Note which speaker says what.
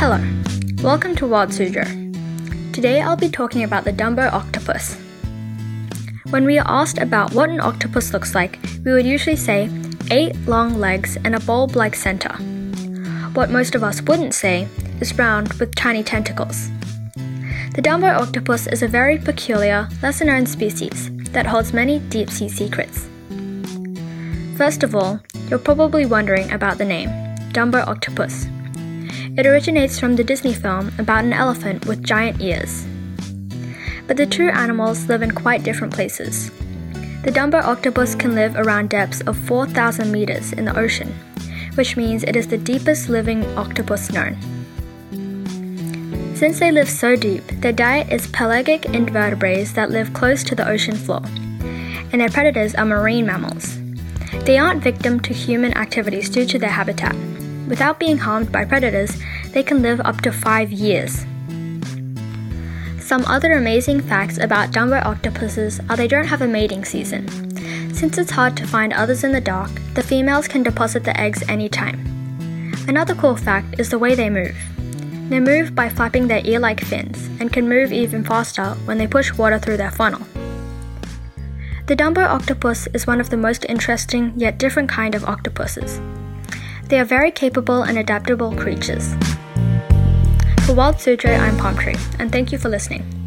Speaker 1: Hello, welcome to Wild Suzhou. Today I'll be talking about the Dumbo octopus. When we are asked about what an octopus looks like, we would usually say eight long legs and a bulb like center. What most of us wouldn't say is round with tiny tentacles. The Dumbo octopus is a very peculiar, lesser known species that holds many deep sea secrets. First of all, you're probably wondering about the name Dumbo octopus. It originates from the Disney film about an elephant with giant ears. But the two animals live in quite different places. The Dumbo octopus can live around depths of 4,000 meters in the ocean, which means it is the deepest living octopus known. Since they live so deep, their diet is pelagic invertebrates that live close to the ocean floor, and their predators are marine mammals. They aren't victim to human activities due to their habitat. Without being harmed by predators, they can live up to five years. Some other amazing facts about Dumbo octopuses are they don't have a mating season. Since it's hard to find others in the dark, the females can deposit the eggs anytime. Another cool fact is the way they move. They move by flapping their ear like fins and can move even faster when they push water through their funnel. The Dumbo octopus is one of the most interesting yet different kind of octopuses. They are very capable and adaptable creatures. For Wild Suzhou, I'm Palm Tree, and thank you for listening.